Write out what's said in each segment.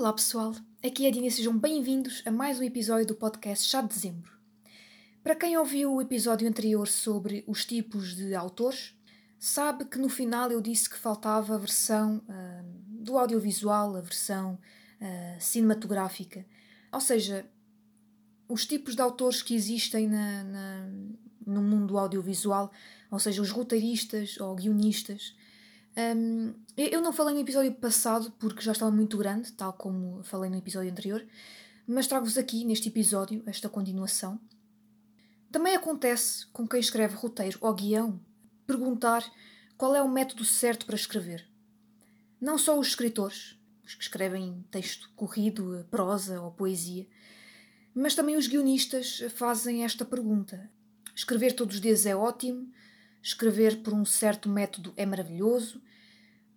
Olá pessoal, aqui é a Dina e sejam bem-vindos a mais um episódio do podcast Chá de Dezembro. Para quem ouviu o episódio anterior sobre os tipos de autores, sabe que no final eu disse que faltava a versão uh, do audiovisual, a versão uh, cinematográfica. Ou seja, os tipos de autores que existem na, na, no mundo audiovisual, ou seja, os roteiristas ou guionistas. Um, eu não falei no episódio passado porque já estava muito grande, tal como falei no episódio anterior, mas trago-vos aqui neste episódio esta continuação. Também acontece com quem escreve roteiro ou guião perguntar qual é o método certo para escrever. Não só os escritores, os que escrevem texto corrido, prosa ou poesia, mas também os guionistas fazem esta pergunta. Escrever todos os dias é ótimo, escrever por um certo método é maravilhoso,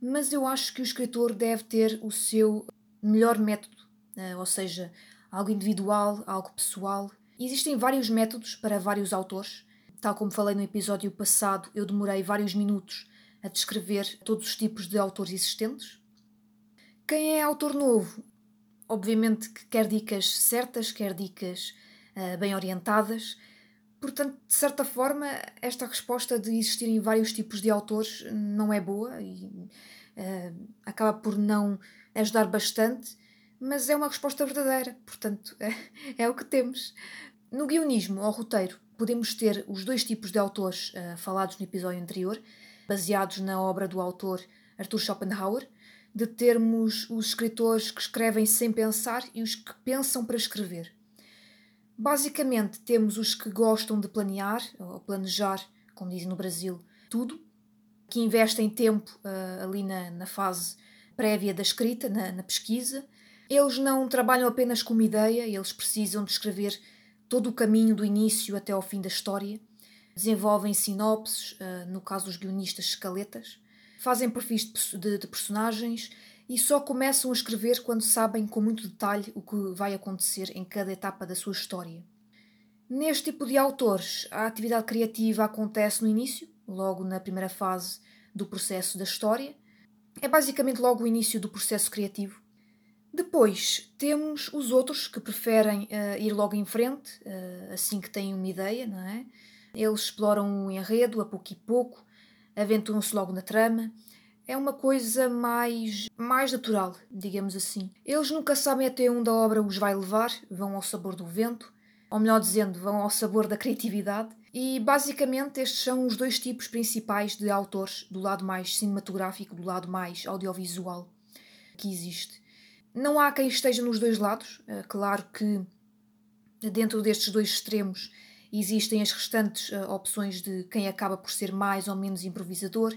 mas eu acho que o escritor deve ter o seu melhor método, eh, ou seja, algo individual, algo pessoal. Existem vários métodos para vários autores. Tal como falei no episódio passado, eu demorei vários minutos a descrever todos os tipos de autores existentes. Quem é autor novo, obviamente que quer dicas certas, quer dicas uh, bem orientadas. Portanto, de certa forma, esta resposta de existirem vários tipos de autores não é boa e uh, acaba por não ajudar bastante, mas é uma resposta verdadeira, portanto, é, é o que temos. No guionismo ou roteiro, podemos ter os dois tipos de autores uh, falados no episódio anterior, baseados na obra do autor Arthur Schopenhauer, de termos os escritores que escrevem sem pensar e os que pensam para escrever. Basicamente, temos os que gostam de planear, ou planejar, como dizem no Brasil, tudo, que investem tempo uh, ali na, na, fase prévia da escrita, na, na, pesquisa. Eles não trabalham apenas com uma ideia, eles precisam de escrever todo o caminho do início até ao fim da história. Desenvolvem sinopses, uh, no caso dos guionistas, escaletas fazem perfis de, de, personagens e só começam a escrever quando sabem com muito detalhe o que vai acontecer em cada etapa da sua história. Neste tipo de autores, a atividade criativa acontece no início, logo na primeira fase do processo da história. É basicamente logo o início do processo criativo. Depois temos os outros que preferem uh, ir logo em frente, uh, assim que têm uma ideia, não é? Eles exploram o enredo a pouco e pouco, aventuram-se logo na trama. É uma coisa mais, mais natural, digamos assim. Eles nunca sabem até onde a obra os vai levar, vão ao sabor do vento, ou melhor dizendo, vão ao sabor da criatividade. E basicamente estes são os dois tipos principais de autores, do lado mais cinematográfico, do lado mais audiovisual que existe. Não há quem esteja nos dois lados, é claro que dentro destes dois extremos Existem as restantes uh, opções de quem acaba por ser mais ou menos improvisador,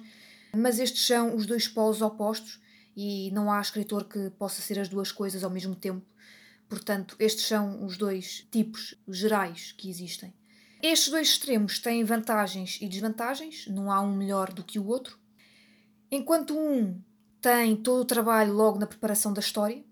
mas estes são os dois polos opostos e não há escritor que possa ser as duas coisas ao mesmo tempo. Portanto, estes são os dois tipos gerais que existem. Estes dois extremos têm vantagens e desvantagens, não há um melhor do que o outro. Enquanto um tem todo o trabalho logo na preparação da história,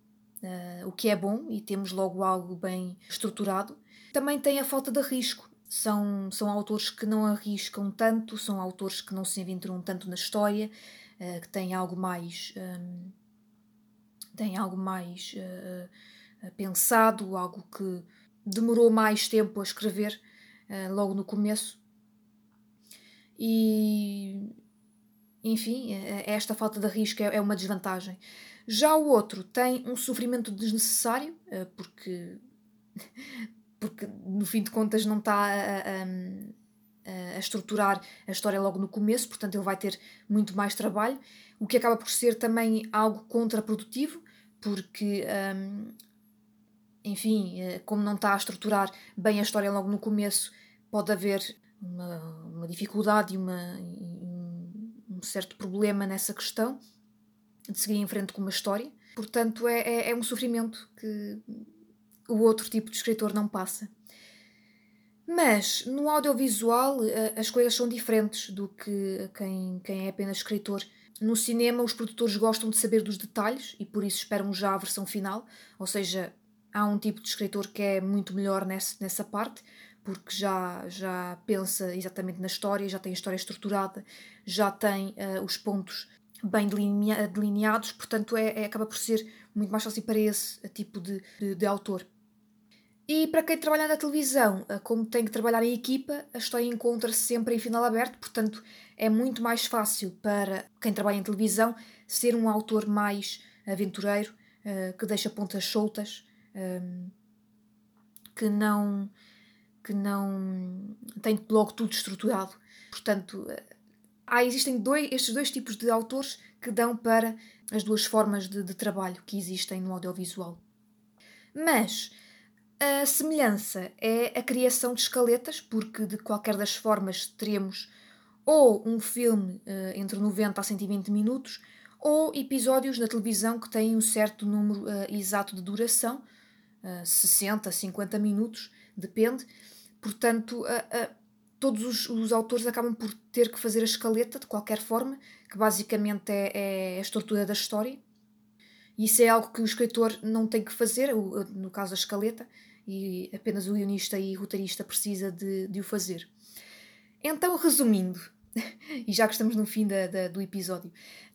uh, o que é bom e temos logo algo bem estruturado, também tem a falta de risco, são, são autores que não arriscam tanto, são autores que não se aventuram tanto na história, uh, que têm algo mais. Um, têm algo mais uh, pensado, algo que demorou mais tempo a escrever uh, logo no começo. E. Enfim, esta falta de risco é, é uma desvantagem. Já o outro tem um sofrimento desnecessário, porque porque no fim de contas não está a, a, a, estruturar a história logo no começo, portanto ele vai ter muito mais trabalho, o que acaba por ser também algo contraprodutivo, porque, um, enfim, eh, como não está a estruturar bem a história logo no começo, pode haver uma, uma dificuldade e uma, um certo problema nessa questão de seguir em frente com uma história. Portanto, é, é, é um sofrimento que o outro tipo de escritor não passa. Mas no audiovisual eh, as coisas são diferentes do que quem, quem é apenas escritor. No cinema, os produtores gostam de saber dos detalhes e por isso esperam já a versão final, ou seja, há um tipo de escritor que é muito melhor nessa, nessa parte, porque já, já pensa exatamente na história, já tem a história estruturada, já tem uh, os pontos bem delineados, portanto é, é, acaba por ser muito mais fácil para esse tipo de, de, de autor. E para quem trabalha na televisão, eh, como tem que trabalhar em equipa, a história encontra-se sempre em final aberto, portanto é muito mais fácil para quem trabalha em televisão ser um autor mais aventureiro, uh, que deixa pontas soltas, ehm, que não que não tem logo tudo estruturado. Portanto, há, existem dois, estes dois tipos de autores que dão para as duas formas de, de trabalho que existem no audiovisual. Mas a semelhança é a criação de escaletas, porque de qualquer das formas teremos ou um filme uh, entre 90 a 120 minutos, ou episódios na televisão que têm um certo número uh, exato de duração, uh, 60, 50 minutos, depende. Portanto, todos os, os, autores acabam por ter que fazer a escaleta de qualquer forma, que basicamente é, é a estrutura da história. E isso é algo que o escritor não tem que fazer, no caso a escaleta, e apenas o guionista e roteirista precisa de, de o fazer. Então, resumindo, e já que estamos no fim da, da, do episódio,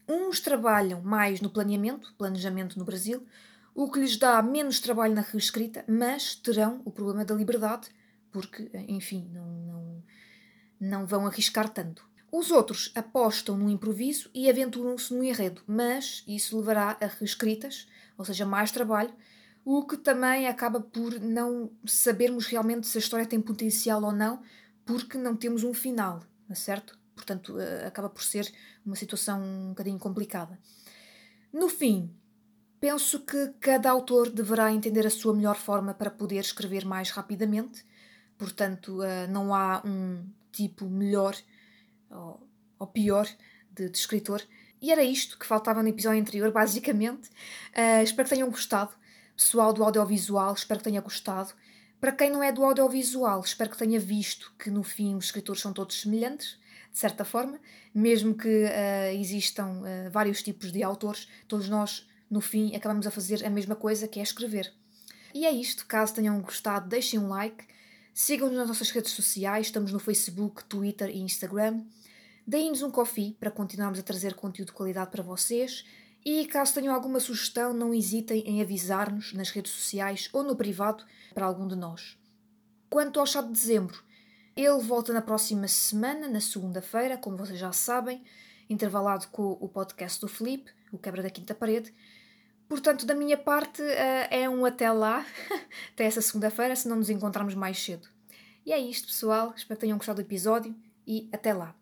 uns trabalham mais no planeamento, planejamento no Brasil, o que lhes dá menos trabalho na reescrita, mas terão o problema da liberdade, porque, enfim, não, não, não vão arriscar tanto. Os outros apostam no improviso e aventuram-se no enredo, mas isso levará a reescritas, ou seja, mais trabalho, o que também acaba por não sabermos realmente se a história tem potencial ou não, porque não temos um final, é certo? Portanto, eh, acaba por ser uma situação um bocadinho complicada. No fim, penso que cada autor deverá entender a sua melhor forma para poder escrever mais rapidamente, portanto, eh, não há um tipo melhor ou pior de, de escritor. E era isto que faltava no episódio anterior, basicamente. Uh, espero que tenham gostado pessoal do audiovisual, espero que tenha gostado. Para quem não é do audiovisual, espero que tenha visto que no fim os escritores são todos semelhantes, de certa forma, mesmo que uh, existam uh, vários tipos de autores, todos nós, no fim, acabamos a fazer a mesma coisa que é escrever. E é isto, caso tenham gostado, deixem um like, sigam-nos nas nossas redes sociais, estamos no Facebook, Twitter e Instagram. Deem-nos um coffee para continuarmos a trazer conteúdo de qualidade para vocês e caso tenham alguma sugestão, não hesitem em avisar-nos nas redes sociais ou no privado para algum de nós. Quanto ao chá de dezembro, ele volta na próxima semana, na segunda-feira, como vocês já sabem, intervalado com o podcast do Felipe, o Quebra da Quinta Parede. Portanto, da minha parte, eh, é um até lá, até essa segunda-feira, se não nos encontrarmos mais cedo. E é isto, pessoal. Espero que tenham gostado do episódio e até lá.